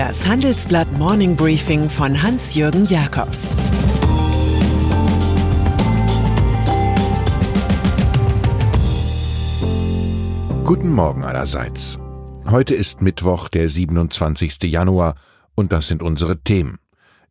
Das Handelsblatt Morning Briefing von Hans-Jürgen Jakobs Guten Morgen allerseits. Heute ist Mittwoch, der 27. Januar, und das sind unsere Themen.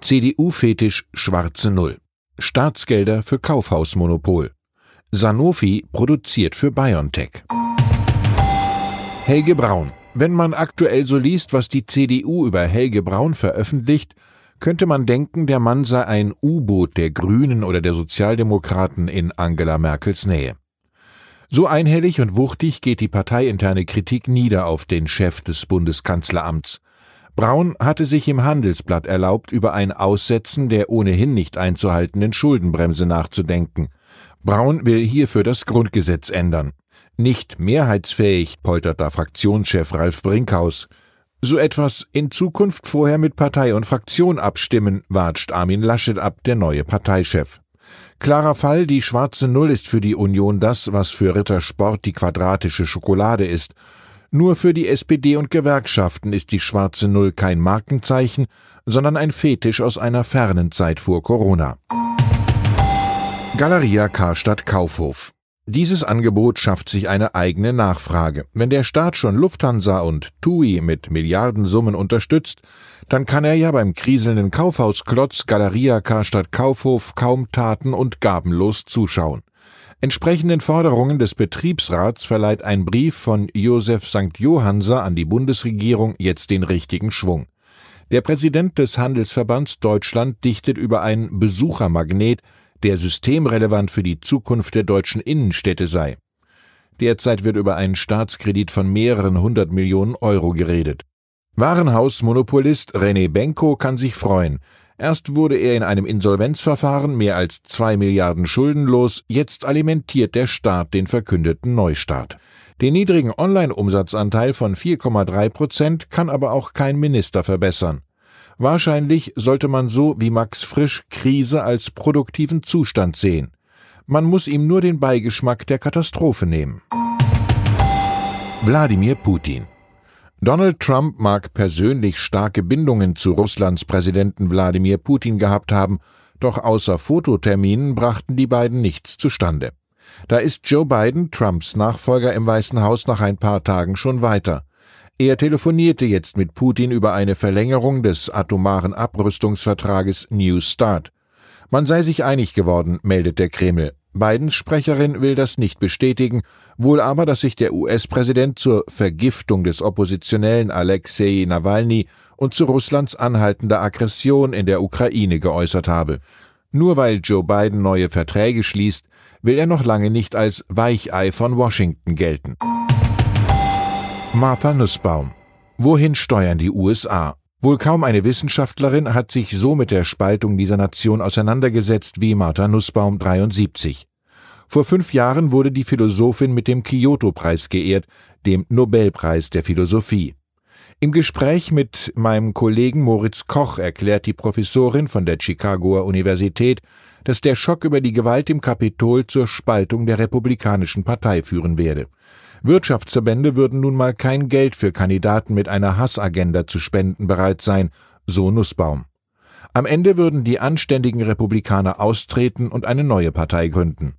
CDU-Fetisch Schwarze Null. Staatsgelder für Kaufhausmonopol. Sanofi produziert für BioNTech. Helge Braun. Wenn man aktuell so liest, was die CDU über Helge Braun veröffentlicht, könnte man denken, der Mann sei ein U-Boot der Grünen oder der Sozialdemokraten in Angela Merkels Nähe. So einhellig und wuchtig geht die parteiinterne Kritik nieder auf den Chef des Bundeskanzleramts. Braun hatte sich im Handelsblatt erlaubt, über ein Aussetzen der ohnehin nicht einzuhaltenden Schuldenbremse nachzudenken. Braun will hierfür das Grundgesetz ändern. Nicht mehrheitsfähig, poltert da Fraktionschef Ralf Brinkhaus. So etwas in Zukunft vorher mit Partei und Fraktion abstimmen, watscht Armin Laschet ab, der neue Parteichef. Klarer Fall, die schwarze Null ist für die Union das, was für Rittersport die quadratische Schokolade ist. Nur für die SPD und Gewerkschaften ist die schwarze Null kein Markenzeichen, sondern ein Fetisch aus einer fernen Zeit vor Corona. Galeria Karstadt Kaufhof dieses Angebot schafft sich eine eigene Nachfrage. Wenn der Staat schon Lufthansa und TUI mit Milliardensummen unterstützt, dann kann er ja beim kriselnden Kaufhausklotz Galeria Karstadt Kaufhof kaum taten- und gabenlos zuschauen. Entsprechenden Forderungen des Betriebsrats verleiht ein Brief von Josef St. Johannser an die Bundesregierung jetzt den richtigen Schwung. Der Präsident des Handelsverbands Deutschland dichtet über ein Besuchermagnet, der systemrelevant für die Zukunft der deutschen Innenstädte sei. Derzeit wird über einen Staatskredit von mehreren hundert Millionen Euro geredet. Warenhausmonopolist René Benko kann sich freuen. Erst wurde er in einem Insolvenzverfahren mehr als zwei Milliarden schuldenlos, jetzt alimentiert der Staat den verkündeten Neustart. Den niedrigen Online-Umsatzanteil von 4,3 Prozent kann aber auch kein Minister verbessern. Wahrscheinlich sollte man so wie Max Frisch Krise als produktiven Zustand sehen. Man muss ihm nur den Beigeschmack der Katastrophe nehmen. Wladimir Putin Donald Trump mag persönlich starke Bindungen zu Russlands Präsidenten Wladimir Putin gehabt haben, doch außer Fototerminen brachten die beiden nichts zustande. Da ist Joe Biden, Trumps Nachfolger im Weißen Haus, nach ein paar Tagen schon weiter. Er telefonierte jetzt mit Putin über eine Verlängerung des atomaren Abrüstungsvertrages New Start. Man sei sich einig geworden, meldet der Kreml. Bidens Sprecherin will das nicht bestätigen, wohl aber, dass sich der US-Präsident zur Vergiftung des Oppositionellen Alexei Nawalny und zu Russlands anhaltender Aggression in der Ukraine geäußert habe. Nur weil Joe Biden neue Verträge schließt, will er noch lange nicht als Weichei von Washington gelten. Martha Nussbaum. Wohin steuern die USA? Wohl kaum eine Wissenschaftlerin hat sich so mit der Spaltung dieser Nation auseinandergesetzt wie Martha Nussbaum 73. Vor fünf Jahren wurde die Philosophin mit dem Kyoto-Preis geehrt, dem Nobelpreis der Philosophie. Im Gespräch mit meinem Kollegen Moritz Koch erklärt die Professorin von der Chicagoer Universität, dass der Schock über die Gewalt im Kapitol zur Spaltung der Republikanischen Partei führen werde. Wirtschaftsverbände würden nun mal kein Geld für Kandidaten mit einer Hassagenda zu spenden bereit sein, so Nussbaum. Am Ende würden die anständigen Republikaner austreten und eine neue Partei gründen.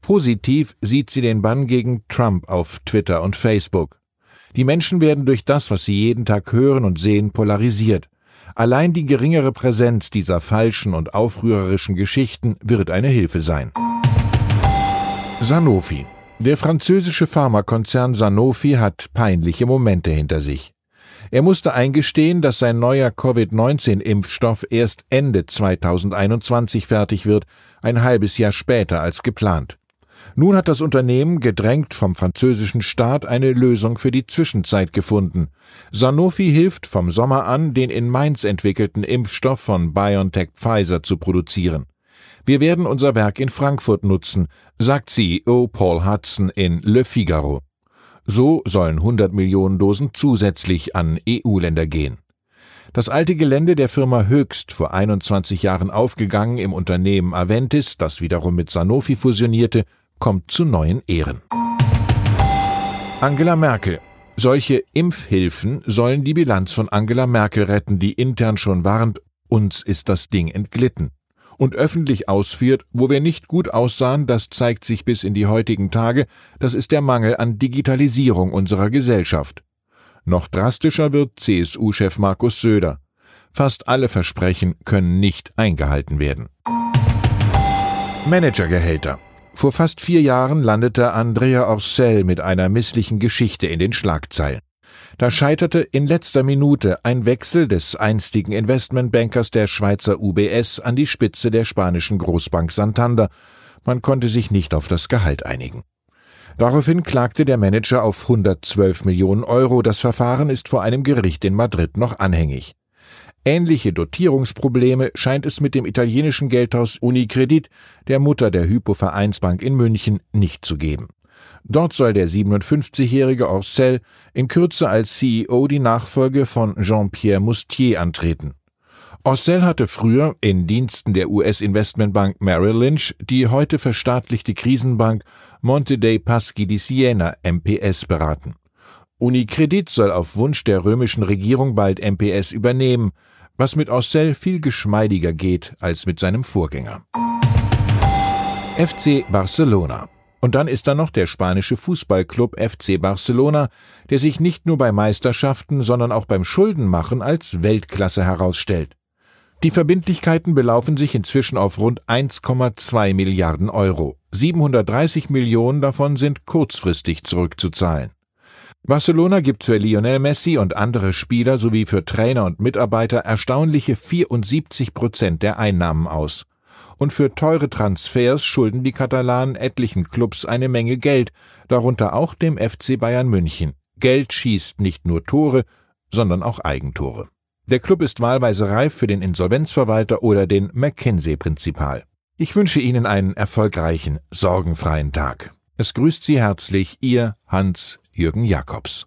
Positiv sieht sie den Bann gegen Trump auf Twitter und Facebook. Die Menschen werden durch das, was sie jeden Tag hören und sehen, polarisiert. Allein die geringere Präsenz dieser falschen und aufrührerischen Geschichten wird eine Hilfe sein. Sanofi der französische Pharmakonzern Sanofi hat peinliche Momente hinter sich. Er musste eingestehen, dass sein neuer Covid-19-Impfstoff erst Ende 2021 fertig wird, ein halbes Jahr später als geplant. Nun hat das Unternehmen, gedrängt vom französischen Staat, eine Lösung für die Zwischenzeit gefunden. Sanofi hilft vom Sommer an, den in Mainz entwickelten Impfstoff von BioNTech Pfizer zu produzieren. Wir werden unser Werk in Frankfurt nutzen, sagt CEO Paul Hudson in Le Figaro. So sollen 100 Millionen Dosen zusätzlich an EU-Länder gehen. Das alte Gelände der Firma Höchst, vor 21 Jahren aufgegangen im Unternehmen Aventis, das wiederum mit Sanofi fusionierte, kommt zu neuen Ehren. Angela Merkel Solche Impfhilfen sollen die Bilanz von Angela Merkel retten, die intern schon warnt, uns ist das Ding entglitten. Und öffentlich ausführt, wo wir nicht gut aussahen, das zeigt sich bis in die heutigen Tage, das ist der Mangel an Digitalisierung unserer Gesellschaft. Noch drastischer wird CSU-Chef Markus Söder. Fast alle Versprechen können nicht eingehalten werden. Managergehälter. Vor fast vier Jahren landete Andrea Orcel mit einer misslichen Geschichte in den Schlagzeilen. Da scheiterte in letzter Minute ein Wechsel des einstigen Investmentbankers der Schweizer UBS an die Spitze der spanischen Großbank Santander. Man konnte sich nicht auf das Gehalt einigen. Daraufhin klagte der Manager auf 112 Millionen Euro. Das Verfahren ist vor einem Gericht in Madrid noch anhängig. Ähnliche Dotierungsprobleme scheint es mit dem italienischen Geldhaus Unicredit, der Mutter der Hypo-Vereinsbank in München, nicht zu geben. Dort soll der 57-jährige Orcel in Kürze als CEO die Nachfolge von Jean-Pierre Moustier antreten. Orcel hatte früher in Diensten der US-Investmentbank Merrill Lynch die heute verstaatlichte Krisenbank Monte dei Paschi di Siena MPS beraten. Unicredit soll auf Wunsch der römischen Regierung bald MPS übernehmen, was mit Orcel viel geschmeidiger geht als mit seinem Vorgänger. FC Barcelona. Und dann ist da noch der spanische Fußballclub FC Barcelona, der sich nicht nur bei Meisterschaften, sondern auch beim Schuldenmachen als Weltklasse herausstellt. Die Verbindlichkeiten belaufen sich inzwischen auf rund 1,2 Milliarden Euro. 730 Millionen davon sind kurzfristig zurückzuzahlen. Barcelona gibt für Lionel Messi und andere Spieler sowie für Trainer und Mitarbeiter erstaunliche 74 Prozent der Einnahmen aus. Und für teure Transfers schulden die Katalanen etlichen Clubs eine Menge Geld, darunter auch dem FC Bayern München. Geld schießt nicht nur Tore, sondern auch Eigentore. Der Club ist wahlweise reif für den Insolvenzverwalter oder den McKinsey-Prinzipal. Ich wünsche Ihnen einen erfolgreichen, sorgenfreien Tag. Es grüßt Sie herzlich Ihr Hans Jürgen Jakobs.